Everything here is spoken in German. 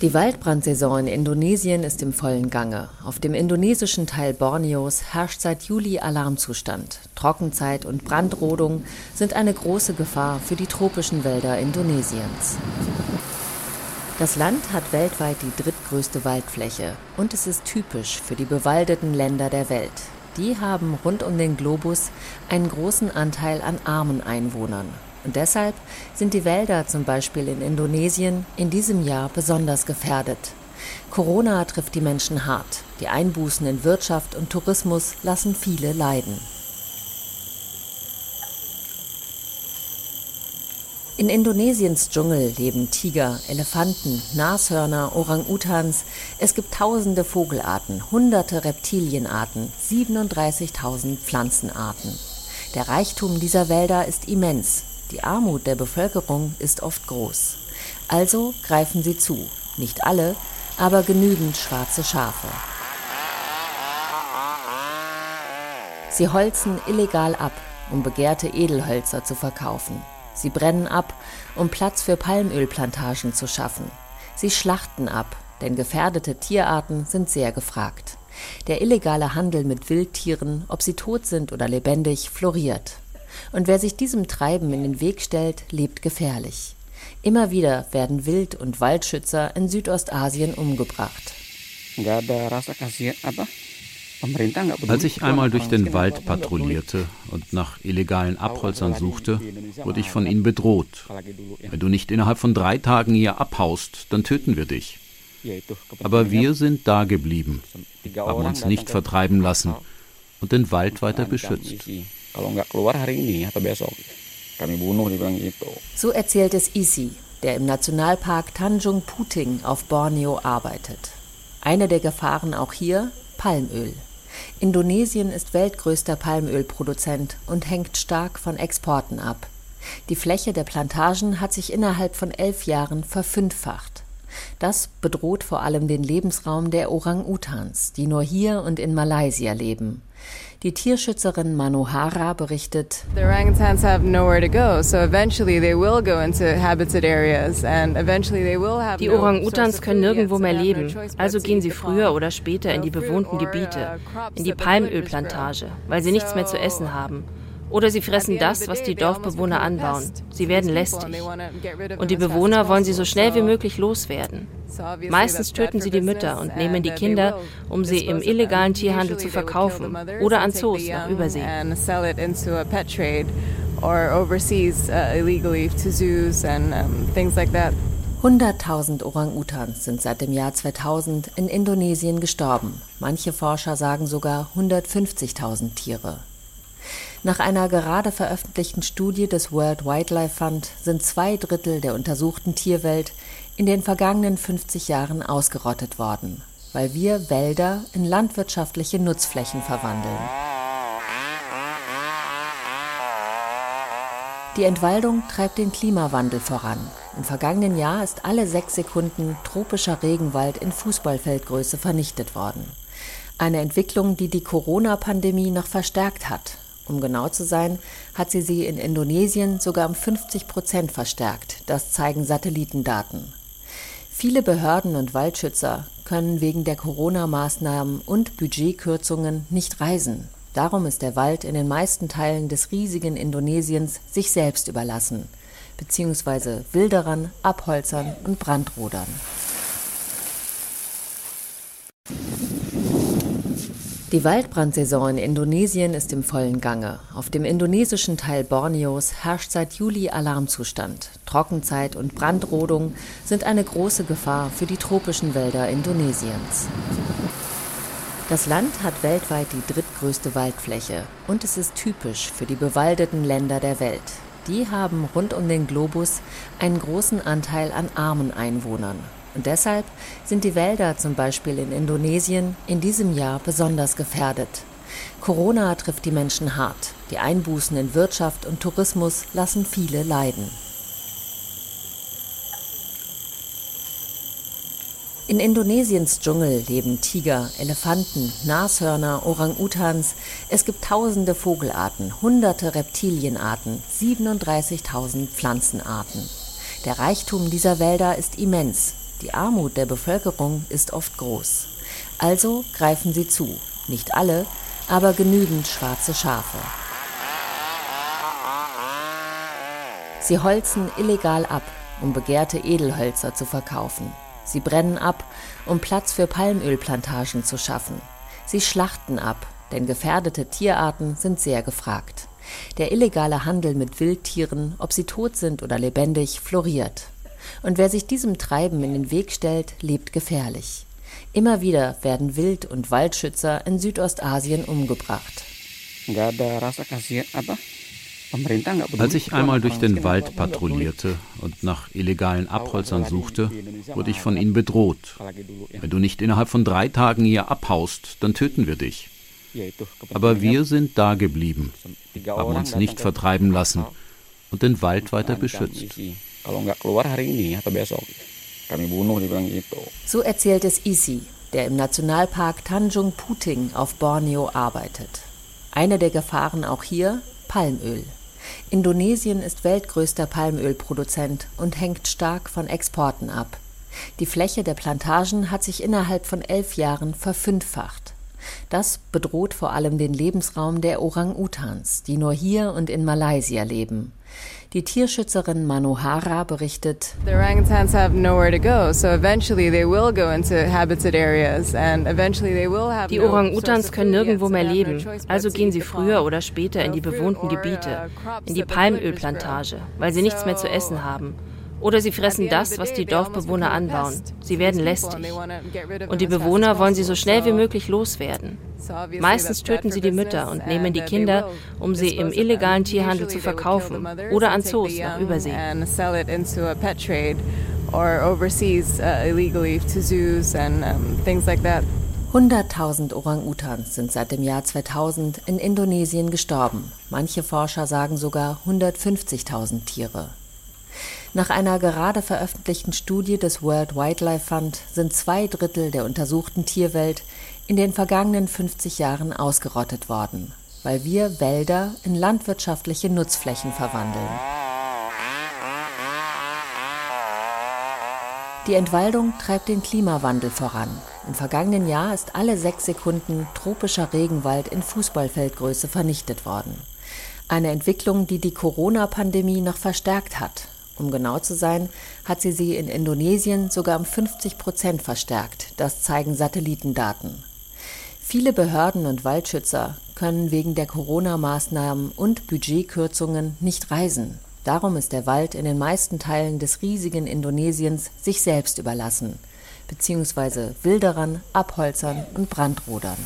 Die Waldbrandsaison in Indonesien ist im vollen Gange. Auf dem indonesischen Teil Borneos herrscht seit Juli Alarmzustand. Trockenzeit und Brandrodung sind eine große Gefahr für die tropischen Wälder Indonesiens. Das Land hat weltweit die drittgrößte Waldfläche und es ist typisch für die bewaldeten Länder der Welt. Die haben rund um den Globus einen großen Anteil an armen Einwohnern. Und deshalb sind die Wälder zum Beispiel in Indonesien in diesem Jahr besonders gefährdet. Corona trifft die Menschen hart. Die Einbußen in Wirtschaft und Tourismus lassen viele leiden. In Indonesiens Dschungel leben Tiger, Elefanten, Nashörner, Orang-Utans. Es gibt tausende Vogelarten, hunderte Reptilienarten, 37.000 Pflanzenarten. Der Reichtum dieser Wälder ist immens. Die Armut der Bevölkerung ist oft groß. Also greifen sie zu. Nicht alle, aber genügend schwarze Schafe. Sie holzen illegal ab, um begehrte Edelhölzer zu verkaufen. Sie brennen ab, um Platz für Palmölplantagen zu schaffen. Sie schlachten ab, denn gefährdete Tierarten sind sehr gefragt. Der illegale Handel mit Wildtieren, ob sie tot sind oder lebendig, floriert. Und wer sich diesem Treiben in den Weg stellt, lebt gefährlich. Immer wieder werden Wild- und Waldschützer in Südostasien umgebracht. Als ich einmal durch den Wald patrouillierte und nach illegalen Abholzern suchte, wurde ich von ihnen bedroht. Wenn du nicht innerhalb von drei Tagen hier abhaust, dann töten wir dich. Aber wir sind da geblieben, haben uns nicht vertreiben lassen und den Wald weiter beschützt. So erzählt es Isi, der im Nationalpark Tanjung Puting auf Borneo arbeitet. Eine der Gefahren auch hier Palmöl. Indonesien ist weltgrößter Palmölproduzent und hängt stark von Exporten ab. Die Fläche der Plantagen hat sich innerhalb von elf Jahren verfünffacht. Das bedroht vor allem den Lebensraum der Orang-Utans, die nur hier und in Malaysia leben. Die Tierschützerin Manohara berichtet, The orangutans have nowhere to go, so eventually they will go into habited areas and eventually they will have Die Orang-Utans können nirgendwo mehr leben, also gehen sie früher oder später in die bewohnten Gebiete, in die Palmölplantage, weil sie nichts mehr zu essen haben. Oder sie fressen das, was die Dorfbewohner anbauen. Sie werden lästig. Und die Bewohner wollen sie so schnell wie möglich loswerden. Meistens töten sie die Mütter und nehmen die Kinder, um sie im illegalen Tierhandel zu verkaufen oder an Zoos nach Übersee. Hunderttausend Orang-Utans sind seit dem Jahr 2000 in Indonesien gestorben. Manche Forscher sagen sogar 150.000 Tiere. Nach einer gerade veröffentlichten Studie des World Wildlife Fund sind zwei Drittel der untersuchten Tierwelt in den vergangenen 50 Jahren ausgerottet worden, weil wir Wälder in landwirtschaftliche Nutzflächen verwandeln. Die Entwaldung treibt den Klimawandel voran. Im vergangenen Jahr ist alle sechs Sekunden tropischer Regenwald in Fußballfeldgröße vernichtet worden. Eine Entwicklung, die die Corona-Pandemie noch verstärkt hat um genau zu sein, hat sie sie in Indonesien sogar um 50 Prozent verstärkt. Das zeigen Satellitendaten. Viele Behörden und Waldschützer können wegen der Corona-Maßnahmen und Budgetkürzungen nicht reisen. Darum ist der Wald in den meisten Teilen des riesigen Indonesiens sich selbst überlassen, beziehungsweise Wilderern, Abholzern und Brandrodern. Die Waldbrandsaison in Indonesien ist im vollen Gange. Auf dem indonesischen Teil Borneos herrscht seit Juli Alarmzustand. Trockenzeit und Brandrodung sind eine große Gefahr für die tropischen Wälder Indonesiens. Das Land hat weltweit die drittgrößte Waldfläche und es ist typisch für die bewaldeten Länder der Welt. Die haben rund um den Globus einen großen Anteil an armen Einwohnern. Und deshalb sind die Wälder zum Beispiel in Indonesien in diesem Jahr besonders gefährdet. Corona trifft die Menschen hart. Die Einbußen in Wirtschaft und Tourismus lassen viele leiden. In Indonesiens Dschungel leben Tiger, Elefanten, Nashörner, Orang-Utans. Es gibt tausende Vogelarten, hunderte Reptilienarten, 37.000 Pflanzenarten. Der Reichtum dieser Wälder ist immens. Die Armut der Bevölkerung ist oft groß. Also greifen sie zu. Nicht alle, aber genügend schwarze Schafe. Sie holzen illegal ab, um begehrte Edelhölzer zu verkaufen. Sie brennen ab, um Platz für Palmölplantagen zu schaffen. Sie schlachten ab, denn gefährdete Tierarten sind sehr gefragt. Der illegale Handel mit Wildtieren, ob sie tot sind oder lebendig, floriert. Und wer sich diesem Treiben in den Weg stellt, lebt gefährlich. Immer wieder werden Wild- und Waldschützer in Südostasien umgebracht. Als ich einmal durch den Wald patrouillierte und nach illegalen Abholzern suchte, wurde ich von ihnen bedroht. Wenn du nicht innerhalb von drei Tagen hier abhaust, dann töten wir dich. Aber wir sind da geblieben, haben uns nicht vertreiben lassen und den Wald weiter beschützt. So erzählt es Isi, der im Nationalpark Tanjung Puting auf Borneo arbeitet. Eine der Gefahren auch hier Palmöl. Indonesien ist weltgrößter Palmölproduzent und hängt stark von Exporten ab. Die Fläche der Plantagen hat sich innerhalb von elf Jahren verfünffacht. Das bedroht vor allem den Lebensraum der Orang-Utans, die nur hier und in Malaysia leben. Die Tierschützerin Manohara berichtet, The orangutans have nowhere to go, so eventually they will go into habitat areas and eventually they will have Die Orang-Utans können nirgendwo mehr leben, also gehen sie früher oder später in die bewohnten Gebiete, in die Palmölplantage, weil sie nichts mehr zu essen haben. Oder sie fressen das, was die Dorfbewohner anbauen. Sie werden lästig. Und die Bewohner wollen sie so schnell wie möglich loswerden. Meistens töten sie die Mütter und nehmen die Kinder, um sie im illegalen Tierhandel zu verkaufen oder an Zoos nach Übersee. Hunderttausend Orang-Utans sind seit dem Jahr 2000 in Indonesien gestorben. Manche Forscher sagen sogar 150.000 Tiere. Nach einer gerade veröffentlichten Studie des World Wildlife Fund sind zwei Drittel der untersuchten Tierwelt in den vergangenen 50 Jahren ausgerottet worden, weil wir Wälder in landwirtschaftliche Nutzflächen verwandeln. Die Entwaldung treibt den Klimawandel voran. Im vergangenen Jahr ist alle sechs Sekunden tropischer Regenwald in Fußballfeldgröße vernichtet worden. Eine Entwicklung, die die Corona-Pandemie noch verstärkt hat um genau zu sein, hat sie sie in Indonesien sogar um 50 Prozent verstärkt. Das zeigen Satellitendaten. Viele Behörden und Waldschützer können wegen der Corona-Maßnahmen und Budgetkürzungen nicht reisen. Darum ist der Wald in den meisten Teilen des riesigen Indonesiens sich selbst überlassen, beziehungsweise Wilderern, Abholzern und Brandrodern.